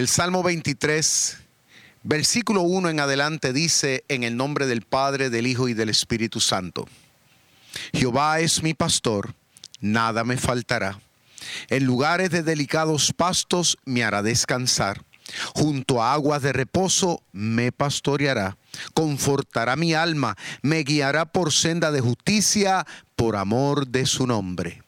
El Salmo 23, versículo 1 en adelante dice, en el nombre del Padre, del Hijo y del Espíritu Santo, Jehová es mi pastor, nada me faltará. En lugares de delicados pastos me hará descansar. Junto a aguas de reposo me pastoreará. Confortará mi alma, me guiará por senda de justicia, por amor de su nombre.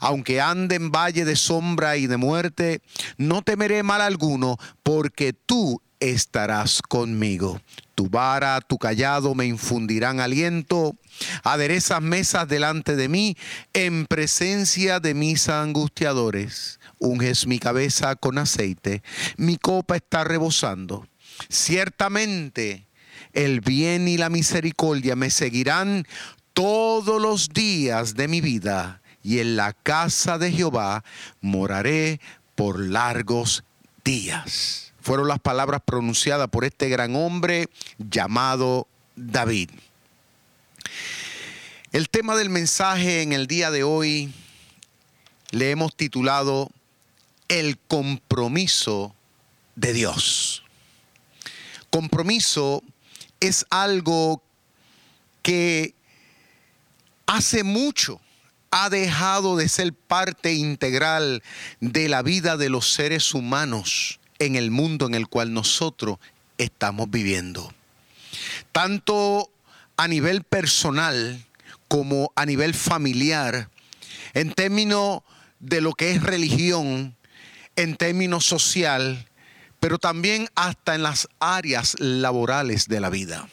Aunque ande en valle de sombra y de muerte, no temeré mal alguno, porque tú estarás conmigo. Tu vara, tu callado me infundirán aliento. Aderezas mesas delante de mí en presencia de mis angustiadores. Unges mi cabeza con aceite. Mi copa está rebosando. Ciertamente el bien y la misericordia me seguirán todos los días de mi vida y en la casa de Jehová moraré por largos días. Fueron las palabras pronunciadas por este gran hombre llamado David. El tema del mensaje en el día de hoy le hemos titulado El compromiso de Dios. Compromiso es algo que hace mucho ha dejado de ser parte integral de la vida de los seres humanos en el mundo en el cual nosotros estamos viviendo. Tanto a nivel personal como a nivel familiar, en términos de lo que es religión, en términos social, pero también hasta en las áreas laborales de la vida.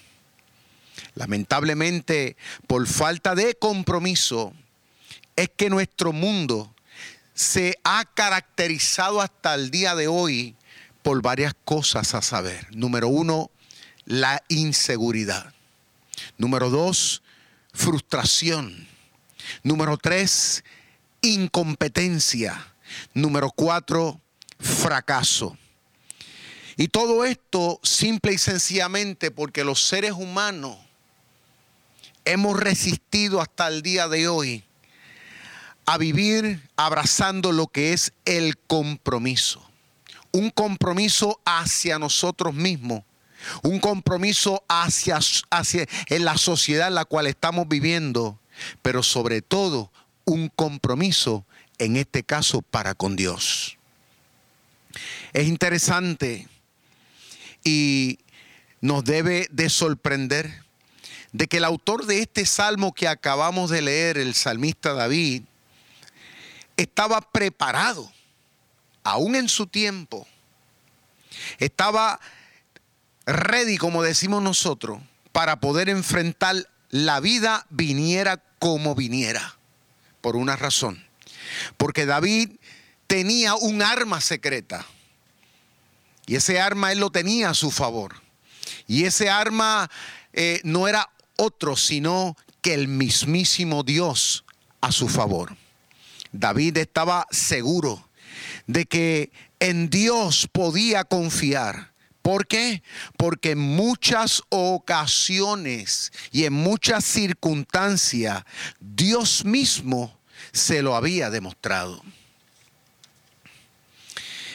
Lamentablemente, por falta de compromiso, es que nuestro mundo se ha caracterizado hasta el día de hoy por varias cosas a saber. Número uno, la inseguridad. Número dos, frustración. Número tres, incompetencia. Número cuatro, fracaso. Y todo esto simple y sencillamente porque los seres humanos hemos resistido hasta el día de hoy a vivir abrazando lo que es el compromiso. Un compromiso hacia nosotros mismos. Un compromiso hacia, hacia en la sociedad en la cual estamos viviendo. Pero sobre todo un compromiso, en este caso, para con Dios. Es interesante y nos debe de sorprender de que el autor de este salmo que acabamos de leer, el salmista David, estaba preparado, aún en su tiempo. Estaba ready, como decimos nosotros, para poder enfrentar la vida viniera como viniera. Por una razón. Porque David tenía un arma secreta. Y ese arma él lo tenía a su favor. Y ese arma eh, no era otro, sino que el mismísimo Dios a su favor. David estaba seguro de que en Dios podía confiar. ¿Por qué? Porque en muchas ocasiones y en muchas circunstancias Dios mismo se lo había demostrado.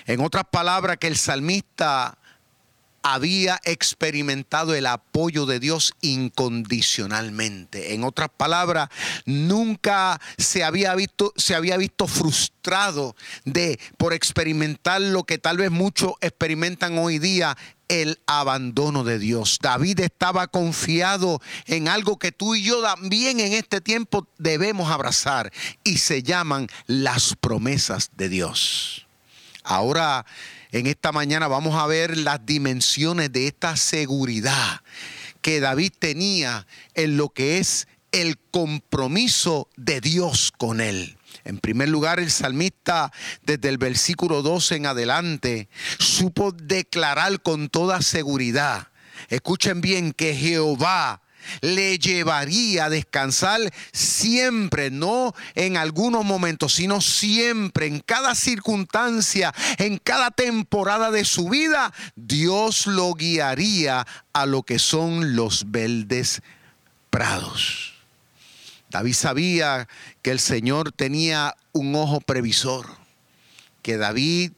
En otras palabras, que el salmista había experimentado el apoyo de Dios incondicionalmente. En otras palabras, nunca se había visto, se había visto frustrado de por experimentar lo que tal vez muchos experimentan hoy día, el abandono de Dios. David estaba confiado en algo que tú y yo también en este tiempo debemos abrazar y se llaman las promesas de Dios. Ahora en esta mañana vamos a ver las dimensiones de esta seguridad que David tenía en lo que es el compromiso de Dios con él. En primer lugar, el salmista desde el versículo 12 en adelante supo declarar con toda seguridad, escuchen bien, que Jehová le llevaría a descansar siempre, no en algunos momentos, sino siempre, en cada circunstancia, en cada temporada de su vida, Dios lo guiaría a lo que son los verdes prados. David sabía que el Señor tenía un ojo previsor, que David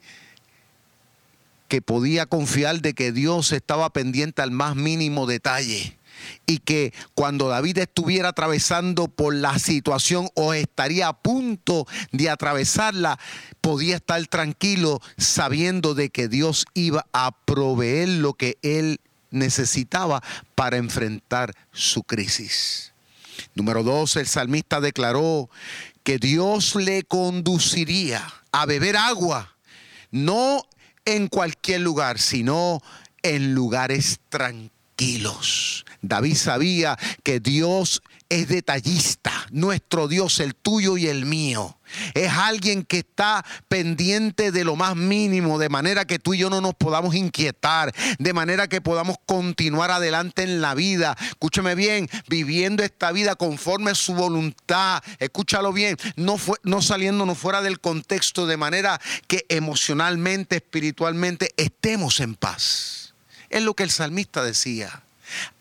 que podía confiar de que Dios estaba pendiente al más mínimo detalle y que cuando David estuviera atravesando por la situación o estaría a punto de atravesarla, podía estar tranquilo sabiendo de que Dios iba a proveer lo que él necesitaba para enfrentar su crisis. Número dos, el salmista declaró que Dios le conduciría a beber agua, no en cualquier lugar, sino en lugares tranquilos. David sabía que Dios es detallista, nuestro Dios, el tuyo y el mío. Es alguien que está pendiente de lo más mínimo, de manera que tú y yo no nos podamos inquietar, de manera que podamos continuar adelante en la vida. Escúchame bien, viviendo esta vida conforme a su voluntad. Escúchalo bien, no, no saliéndonos fuera del contexto, de manera que emocionalmente, espiritualmente estemos en paz. Es lo que el salmista decía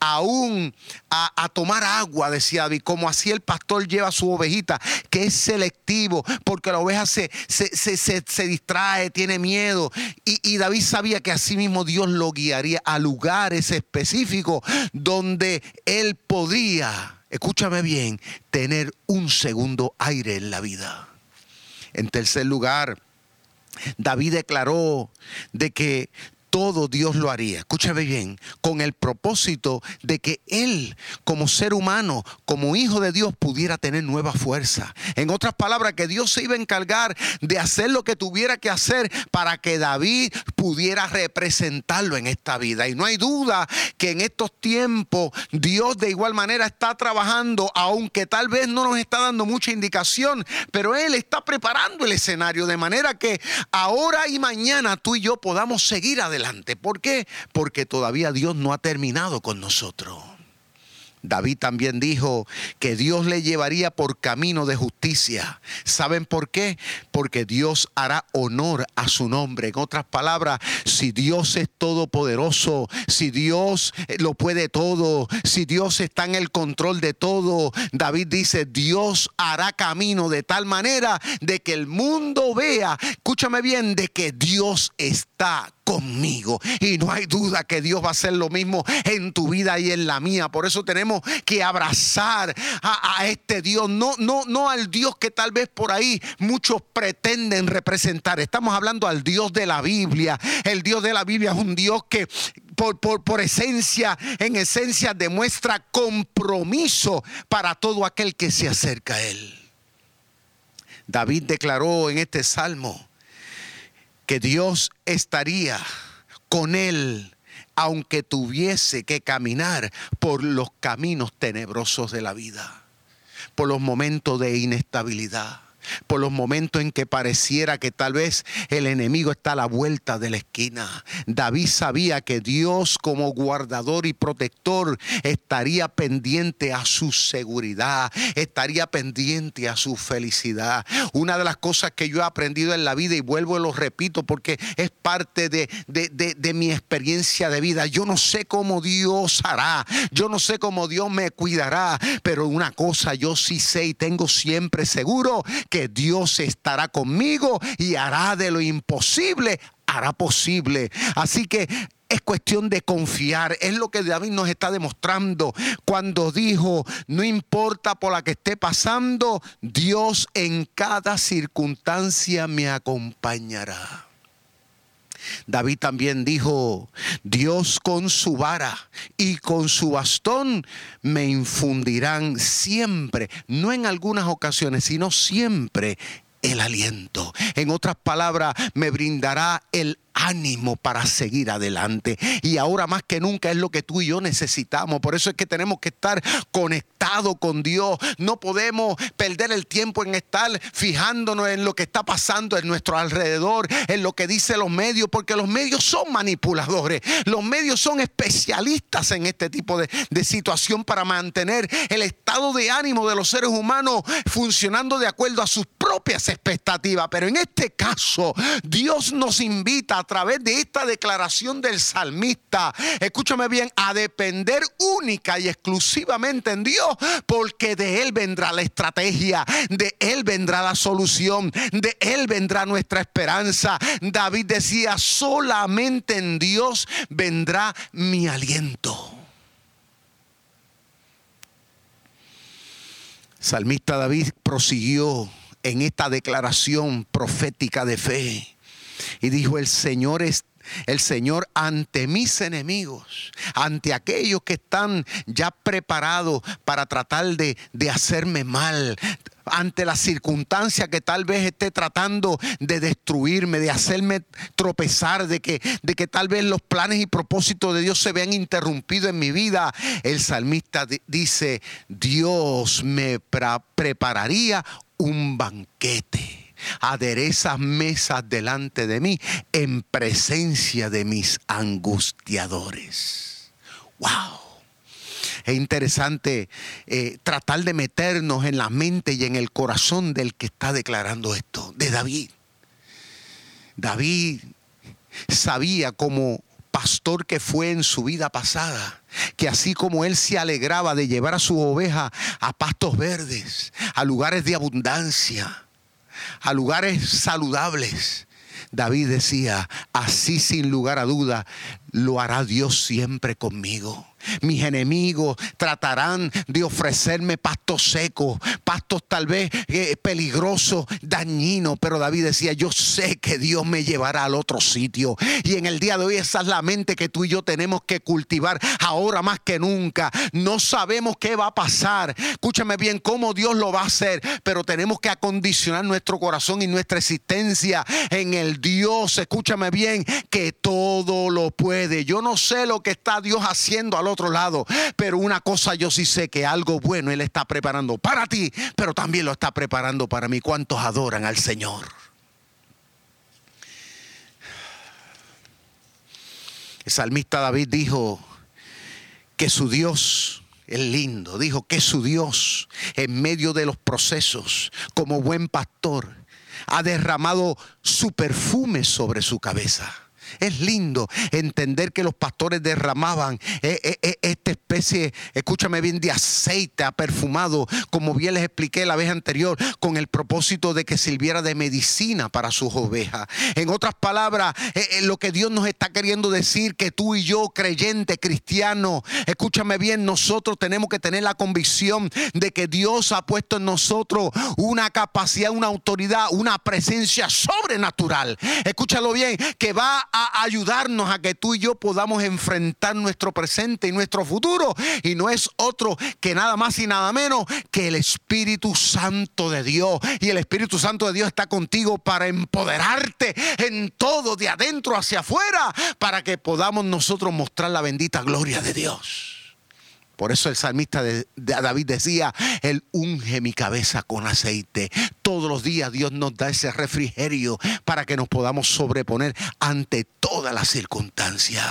aún a, tomar agua, decía David, como así el pastor lleva su ovejita, que es selectivo, porque la oveja se, se, distrae, tiene miedo. Y, y, David sabía que así mismo Dios lo guiaría a lugares específicos donde él podía, escúchame bien, tener un segundo aire en la vida. En tercer lugar, David declaró de que todo Dios lo haría, escúchame bien, con el propósito de que Él, como ser humano, como hijo de Dios, pudiera tener nueva fuerza. En otras palabras, que Dios se iba a encargar de hacer lo que tuviera que hacer para que David pudiera representarlo en esta vida. Y no hay duda que en estos tiempos Dios de igual manera está trabajando, aunque tal vez no nos está dando mucha indicación, pero Él está preparando el escenario de manera que ahora y mañana tú y yo podamos seguir adelante ¿Por qué? Porque todavía Dios no ha terminado con nosotros. David también dijo que Dios le llevaría por camino de justicia. ¿Saben por qué? Porque Dios hará honor a su nombre. En otras palabras, si Dios es todopoderoso, si Dios lo puede todo, si Dios está en el control de todo, David dice, Dios hará camino de tal manera de que el mundo vea, escúchame bien, de que Dios está conmigo. Y no hay duda que Dios va a hacer lo mismo en tu vida y en la mía. Por eso tenemos que abrazar a, este Dios, no, no, no al Dios que tal vez por ahí muchos pretenden representar. Estamos hablando al Dios de la Biblia. El Dios de la Biblia es un Dios que por, por, por, esencia, en esencia, demuestra compromiso para todo aquel que se acerca a Él. David declaró en este salmo, que Dios estaría con él aunque tuviese que caminar por los caminos tenebrosos de la vida, por los momentos de inestabilidad por los momentos en que pareciera que tal vez el enemigo está a la vuelta de la esquina. David sabía que Dios como guardador y protector estaría pendiente a su seguridad, estaría pendiente a su felicidad. Una de las cosas que yo he aprendido en la vida y vuelvo y lo repito porque es parte de, de mi experiencia de vida. Yo no sé cómo Dios hará, yo no sé cómo Dios me cuidará, pero una cosa yo sí sé y tengo siempre seguro que Dios estará conmigo y hará de lo imposible, hará posible. Así que es cuestión de confiar. Es lo que David nos está demostrando cuando dijo, no importa por la que esté pasando, Dios en cada circunstancia me acompañará. David también dijo, Dios con su vara y con su bastón me infundirán siempre, no en algunas ocasiones, sino siempre el aliento. En otras palabras, me brindará el ánimo para seguir adelante. Y ahora más que nunca es lo que tú y yo necesitamos. Por eso es que tenemos que estar conectados con Dios. No podemos perder el tiempo en estar fijándonos en lo que está pasando en nuestro alrededor, en lo que dicen los medios, porque los medios son manipuladores. Los medios son especialistas en este tipo de, de situación para mantener el estado de ánimo de los seres humanos funcionando de acuerdo a sus propias expectativas. Pero en este caso, Dios nos invita a través de esta declaración del salmista, escúchame bien, a depender única y exclusivamente en Dios, porque de Él vendrá la estrategia, de Él vendrá la solución, de Él vendrá nuestra esperanza. David decía, solamente en Dios vendrá mi aliento. Salmista David prosiguió en esta declaración profética de fe y dijo, el Señor es el Señor ante mis enemigos, ante aquellos que están ya preparados para tratar de, de hacerme mal, ante la circunstancia que tal vez esté tratando de destruirme, de hacerme tropezar, de que, de que tal vez los planes y propósitos de Dios se vean interrumpidos en mi vida, el salmista dice, Dios me prepararía un banquete aderezas mesas delante de mí en presencia de mis angustiadores. ¡Wow! Es interesante eh, tratar de meternos en la mente y en el corazón del que está declarando esto, de David. David sabía como pastor que fue en su vida pasada, que así como él se alegraba de llevar a su oveja a pastos verdes, a lugares de abundancia, a lugares saludables. David decía, así sin lugar a duda, lo hará Dios siempre conmigo. Mis enemigos tratarán de ofrecerme pastos secos, pastos tal vez eh, peligrosos, dañinos. Pero David decía, yo sé que Dios me llevará al otro sitio. Y en el día de hoy esa es la mente que tú y yo tenemos que cultivar ahora más que nunca. No sabemos qué va a pasar. Escúchame bien cómo Dios lo va a hacer. Pero tenemos que acondicionar nuestro corazón y nuestra existencia en el Dios. Escúchame bien que todo lo puede. Yo no sé lo que está Dios haciendo al otro lado. Pero una cosa yo sí sé que algo bueno Él está preparando para ti, pero también lo está preparando para mí. ¿Cuántos adoran al Señor? El salmista David dijo que su Dios es lindo, dijo que su Dios en medio de los procesos, como buen pastor, ha derramado su perfume sobre su cabeza. Es lindo entender que los pastores derramaban eh, eh, eh, esta especie, escúchame bien, de aceite perfumado, como bien les expliqué la vez anterior, con el propósito de que sirviera de medicina para sus ovejas. En otras palabras, lo que Dios nos está queriendo decir, que tú y yo, creyente, cristiano, escúchame bien, nosotros tenemos que tener la convicción de que Dios ha puesto en nosotros una capacidad, una autoridad, una presencia sobrenatural. Escúchalo bien, que va a ayudarnos a que tú y yo podamos enfrentar nuestro presente y nuestro futuro. Y no es otro que nada más y nada menos que el Espíritu Santo de Dios. Y el Espíritu Santo de Dios está contigo para empoderarte en todo, de adentro hacia afuera, para que podamos nosotros mostrar la bendita gloria de Dios. Por eso el salmista de, David decía, Él unge mi cabeza con aceite. Todos los días Dios nos da ese refrigerio para que nos podamos sobreponer ante todas las circunstancias.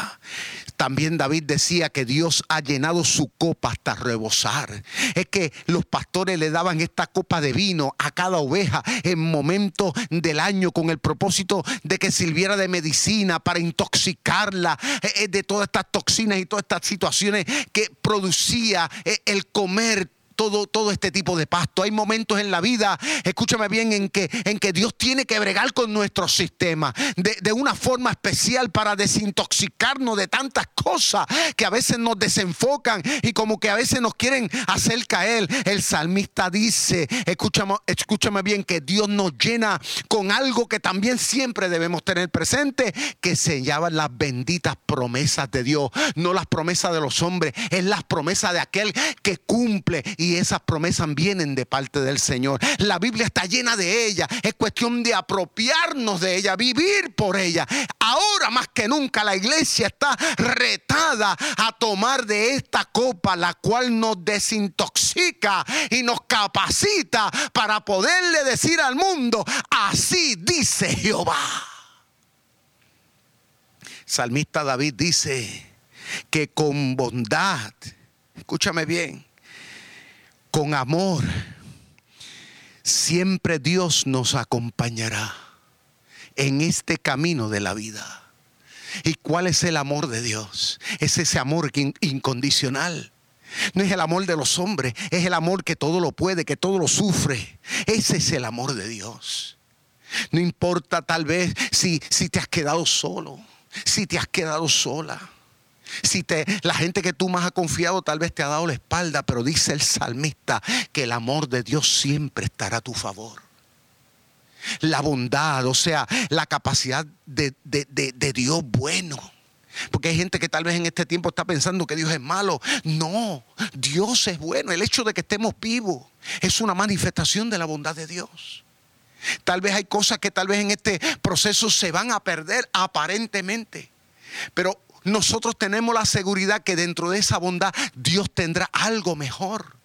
También David decía que Dios ha llenado su copa hasta rebosar. Es que los pastores le daban esta copa de vino a cada oveja en momentos del año con el propósito de que sirviera de medicina para intoxicarla eh, eh, de todas estas toxinas y todas estas situaciones que producía eh, el comer todo, todo este tipo de pasto. Hay momentos en la vida, escúchame bien, en que, en que Dios tiene que bregar con nuestro sistema de, de una forma especial para desintoxicarnos de tantas cosas que a veces nos desenfocan y como que a veces nos quieren hacer caer. El salmista dice, escúchame, escúchame bien, que Dios nos llena con algo que también siempre debemos tener presente, que se llaman las benditas promesas de Dios, no las promesas de los hombres, es las promesas de aquel que cumple y y esas promesas vienen de parte del Señor. La Biblia está llena de ellas. Es cuestión de apropiarnos de ella, vivir por ella. Ahora más que nunca la iglesia está retada a tomar de esta copa, la cual nos desintoxica y nos capacita para poderle decir al mundo, así dice Jehová. Salmista David dice que con bondad, escúchame bien, con amor, siempre Dios nos acompañará en este camino de la vida. ¿Y cuál es el amor de Dios? Es ese amor incondicional. No es el amor de los hombres, es el amor que todo lo puede, que todo lo sufre. Ese es el amor de Dios. No importa tal vez si, si te has quedado solo, si te has quedado sola. Si te, la gente que tú más has confiado tal vez te ha dado la espalda, pero dice el salmista que el amor de Dios siempre estará a tu favor. La bondad, o sea, la capacidad de, de Dios bueno. Porque hay gente que tal vez en este tiempo está pensando que Dios es malo. No, Dios es bueno. El hecho de que estemos vivos es una manifestación de la bondad de Dios. Tal vez hay cosas que tal vez en este proceso se van a perder aparentemente. Pero nosotros tenemos la seguridad que dentro de esa bondad Dios tendrá algo mejor.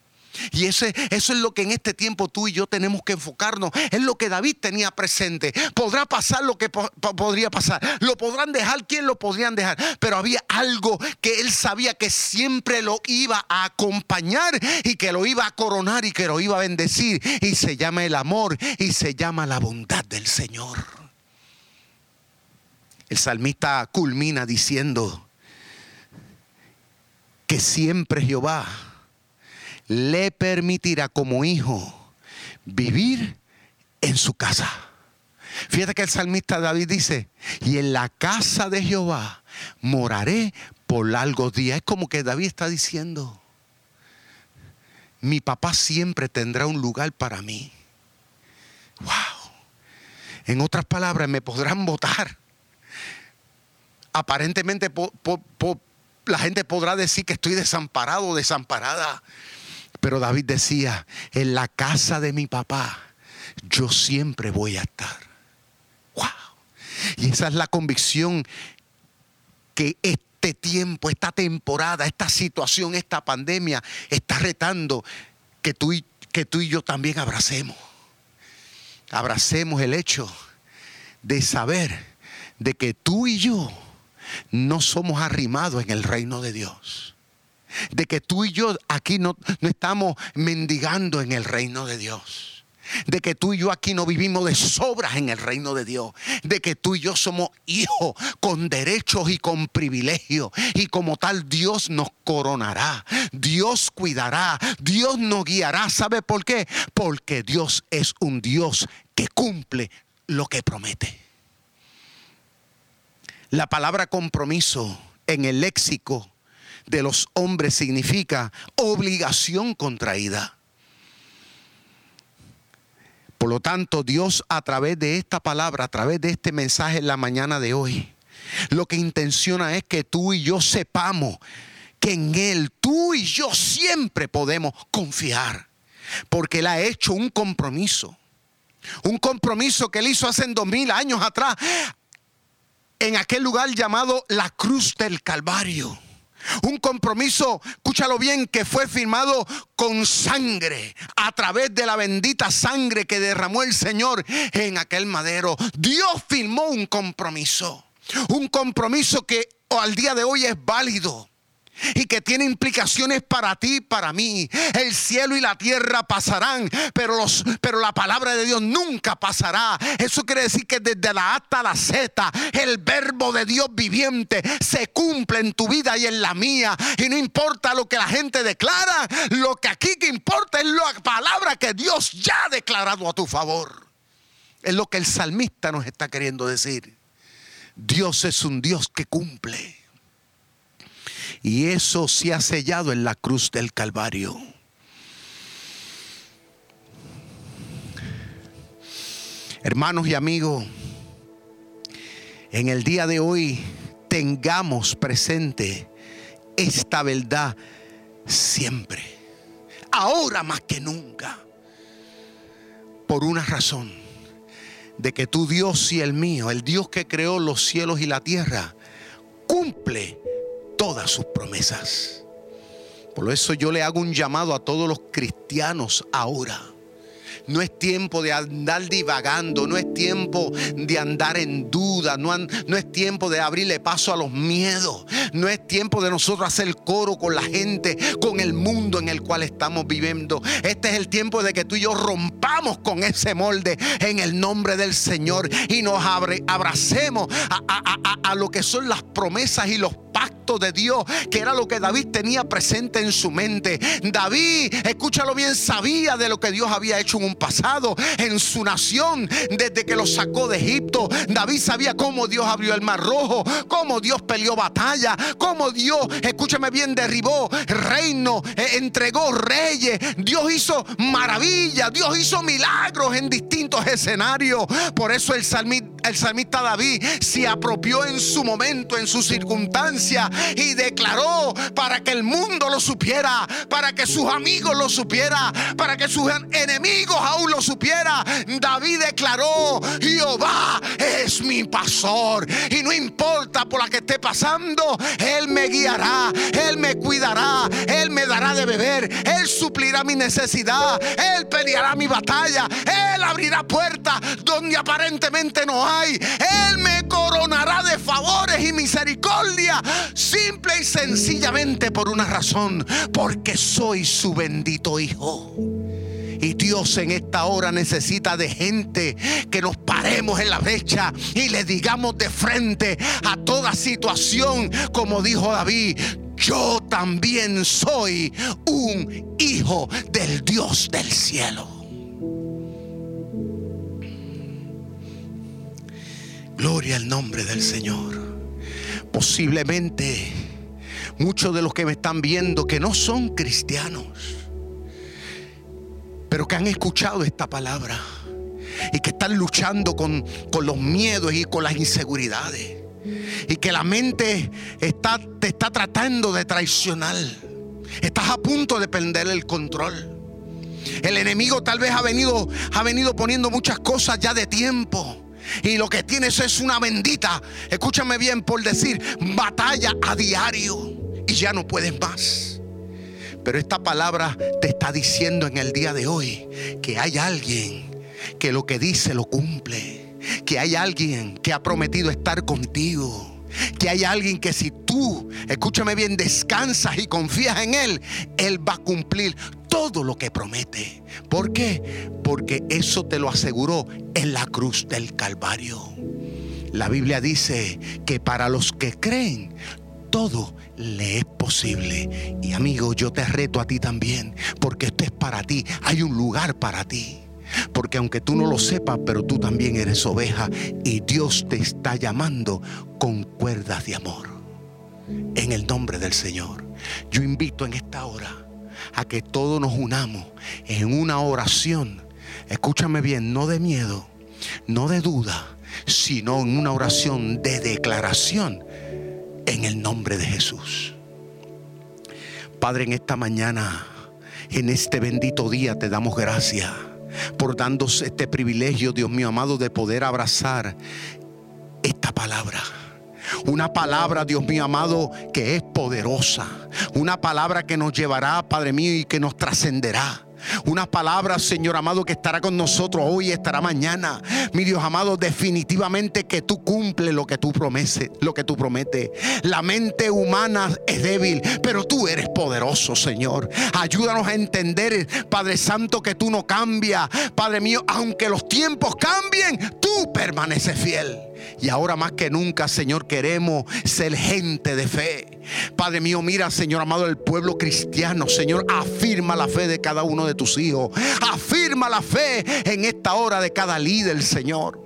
Y ese, eso es lo que en este tiempo tú y yo tenemos que enfocarnos. Es lo que David tenía presente. Podrá pasar lo que podría pasar. Lo podrán dejar, ¿quién lo podrían dejar? Pero había algo que él sabía que siempre lo iba a acompañar y que lo iba a coronar y que lo iba a bendecir. Y se llama el amor y se llama la bondad del Señor. El salmista culmina diciendo que siempre Jehová le permitirá como hijo vivir en su casa. Fíjate que el salmista David dice, y en la casa de Jehová moraré por largos días. Es como que David está diciendo, mi papá siempre tendrá un lugar para mí. Wow. En otras palabras, me podrán votar. Aparentemente la gente podrá decir que estoy desamparado o desamparada. Pero David decía, en la casa de mi papá, yo siempre voy a estar. ¡Wow! Y esa es la convicción que este tiempo, esta temporada, esta situación, esta pandemia está retando que tú y, que tú y yo también abracemos. Abracemos el hecho de saber de que tú y yo no somos arrimados en el reino de Dios de que tú y yo aquí no, no estamos mendigando en el reino de Dios de que tú y yo aquí no vivimos de sobras en el reino de Dios, de que tú y yo somos hijos con derechos y con privilegios, y como tal Dios nos coronará, Dios cuidará, Dios nos guiará. ¿Sabe por qué? Porque Dios es un Dios que cumple lo que promete. La palabra compromiso en el léxico de los hombres significa obligación contraída. Por lo tanto, Dios a través de esta palabra, a través de este mensaje en la mañana de hoy, lo que intenciona es que tú y yo sepamos que en Él tú y yo siempre podemos confiar, porque Él ha hecho un compromiso, un compromiso que Él hizo hace dos mil años atrás, en aquel lugar llamado la cruz del Calvario. Un compromiso, escúchalo bien, que fue firmado con sangre, a través de la bendita sangre que derramó el Señor en aquel madero. Dios firmó un compromiso, un compromiso que al día de hoy es válido y que tiene implicaciones para ti para mí. El cielo y la tierra pasarán, pero, los, pero la palabra de Dios nunca pasará. Eso quiere decir que desde la A hasta la Z, el verbo de Dios viviente se cumple en tu vida y en la mía. Y no importa lo que la gente declara, lo que aquí que importa es la palabra que Dios ya ha declarado a tu favor. Es lo que el salmista nos está queriendo decir. Dios es un Dios que cumple. Y eso se ha sellado en la cruz del Calvario. Hermanos y amigos, en el día de hoy tengamos presente esta verdad siempre, ahora más que nunca, por una razón, de que tu Dios y el mío, el Dios que creó los cielos y la tierra, cumple todas sus promesas. Por eso yo le hago un llamado a todos los cristianos ahora. No es tiempo de andar divagando, no es tiempo de andar en duda, no, es tiempo de abrirle paso a los miedos, no es tiempo de nosotros hacer coro con la gente, con el mundo en el cual estamos viviendo. Este es el tiempo de que tú y yo rompamos con ese molde en el nombre del Señor y nos abracemos a lo que son las promesas y los de Dios, que era lo que David tenía presente en su mente. David, escúchalo bien, sabía de lo que Dios había hecho en un pasado, en su nación, desde que lo sacó de Egipto. David sabía cómo Dios abrió el mar rojo, cómo Dios peleó batalla, cómo Dios, escúchame bien, derribó reino, eh, entregó reyes. Dios hizo maravillas, Dios hizo milagros en distintos escenarios. Por eso el salmista, el salmista David se apropió en su momento, en su circunstancia y declaró para que el mundo lo supiera, para que sus amigos lo supieran, para que sus enemigos aún lo supieran. David declaró, Jehová es mi pastor y no importa por la que esté pasando, Él me guiará, Él me cuidará, Él me dará de beber, Él suplirá mi necesidad, Él peleará mi batalla, Él abrirá puertas donde aparentemente no hay, Él me coronará de favores y misericordia Simple y sencillamente por una razón, porque soy su bendito hijo. Y Dios en esta hora necesita de gente que nos paremos en la brecha y le digamos de frente a toda situación, como dijo David, yo también soy un hijo del Dios del cielo. Gloria al nombre del Señor. Posiblemente muchos de los que me están viendo que no son cristianos, pero que han escuchado esta palabra y que están luchando con, los miedos y con las inseguridades. Y que la mente está, te está tratando de traicionar. Estás a punto de perder el control. El enemigo tal vez ha venido, ha venido poniendo muchas cosas ya de tiempo. Y lo que tienes es una bendita, escúchame bien por decir, batalla a diario. Y ya no puedes más. Pero esta palabra te está diciendo en el día de hoy que hay alguien que lo que dice lo cumple. Que hay alguien que ha prometido estar contigo. Que hay alguien que si tú, escúchame bien, descansas y confías en Él, Él va a cumplir todo lo que promete. ¿Por qué? Porque eso te lo aseguró en la cruz del Calvario. La Biblia dice que para los que creen, todo le es posible. Y amigo, yo te reto a ti también, porque esto es para ti. Hay un lugar para ti. Porque aunque tú no lo sepas, pero tú también eres oveja y Dios te está llamando con cuerdas de amor. En el nombre del Señor. Yo invito en esta hora a que todos nos unamos en una oración. Escúchame bien, no de miedo, no de duda, sino en una oración de declaración en el nombre de Jesús. Padre, en esta mañana, en este bendito día, te damos gracias por darnos este privilegio, Dios mío amado, de poder abrazar esta palabra. Una palabra, Dios mío amado, que es poderosa. Una palabra que nos llevará, Padre mío, y que nos trascenderá. Una palabra, Señor amado, que estará con nosotros hoy estará mañana. Mi Dios amado, definitivamente que tú cumples lo que tú prometes, lo que tú prometes. La mente humana es débil, pero tú eres poderoso, Señor. Ayúdanos a entender, Padre Santo, que tú no cambias. Padre mío, aunque los tiempos cambien, tú permaneces fiel. Y ahora más que nunca, Señor, queremos ser gente de fe. Padre mío, mira, Señor amado, el pueblo cristiano. Señor, afirma la fe de cada uno de tus hijos. Afirma la fe en esta hora de cada líder, Señor.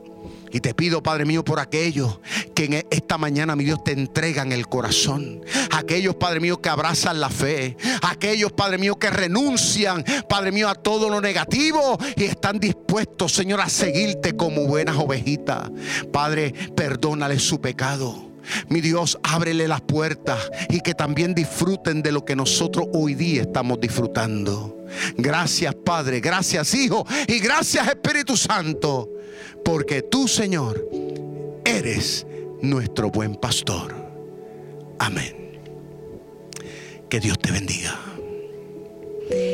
Y te pido, Padre mío, por aquellos que en esta mañana, mi Dios, te entregan el corazón. Aquellos, Padre mío, que abrazan la fe. Aquellos, Padre mío, que renuncian, Padre mío, a todo lo negativo y están dispuestos, Señor, a seguirte como buenas ovejitas. Padre, perdónale su pecado. Mi Dios, ábrele las puertas y que también disfruten de lo que nosotros hoy día estamos disfrutando. Gracias, Padre. Gracias, Hijo. Y gracias, Espíritu Santo porque tú, Señor, eres nuestro buen pastor. Amén. Que Dios te bendiga.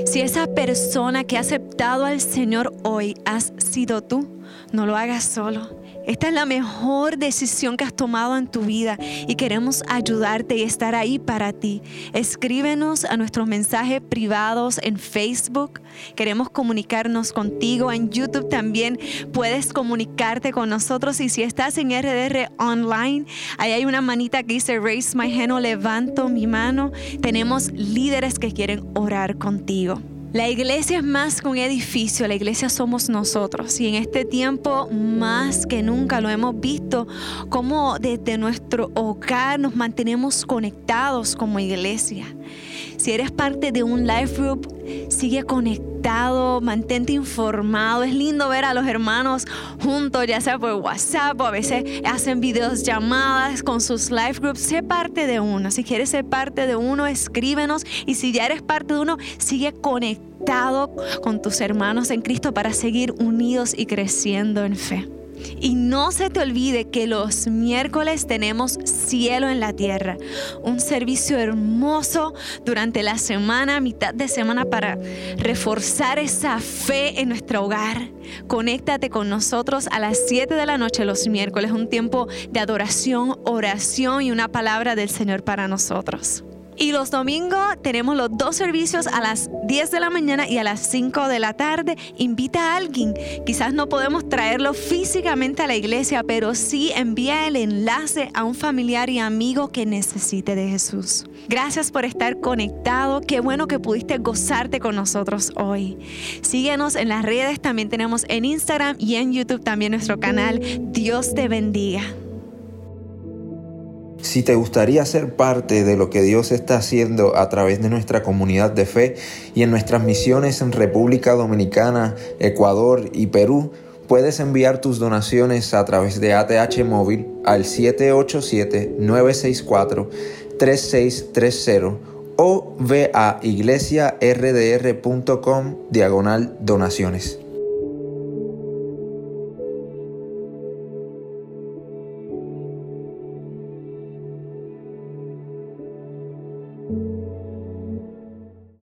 Si esa persona que ha aceptado al Señor hoy has sido tú, no lo hagas solo. Esta es la mejor decisión que has tomado en tu vida y queremos ayudarte y estar ahí para ti. Escríbenos a nuestros mensajes privados en Facebook. Queremos comunicarnos contigo. En YouTube también puedes comunicarte con nosotros. Y si estás en RDR Online, ahí hay una manita que dice Raise My Hand o levanto mi mano. Tenemos líderes que quieren orar contigo. La iglesia es más que un edificio, la iglesia somos nosotros y en este tiempo más que nunca lo hemos visto como desde nuestro hogar nos mantenemos conectados como iglesia. Si eres parte de un life group, sigue conectado, mantente informado. Es lindo ver a los hermanos juntos, ya sea por WhatsApp o a veces hacen videos llamadas con sus life groups. Sé parte de uno. Si quieres ser parte de uno, escríbenos. Y si ya eres parte de uno, sigue conectado con tus hermanos en Cristo para seguir unidos y creciendo en fe. Y no se te olvide que los miércoles tenemos cielo en la tierra, un servicio hermoso durante la semana, mitad de semana para reforzar esa fe en nuestro hogar. Conéctate con nosotros a las 7 de la noche los miércoles, un tiempo de adoración, oración y una palabra del Señor para nosotros. Y los domingos tenemos los dos servicios a las 10 de la mañana y a las 5 de la tarde. Invita a alguien. Quizás no podemos traerlo físicamente a la iglesia, pero sí envía el enlace a un familiar y amigo que necesite de Jesús. Gracias por estar conectado. Qué bueno que pudiste gozarte con nosotros hoy. Síguenos en las redes. También tenemos en Instagram y en YouTube también nuestro canal. Dios te bendiga. Si te gustaría ser parte de lo que Dios está haciendo a través de nuestra comunidad de fe y en nuestras misiones en República Dominicana, Ecuador y Perú, puedes enviar tus donaciones a través de ATH Móvil al 787-964-3630 o ve a iglesiardr.com diagonal donaciones.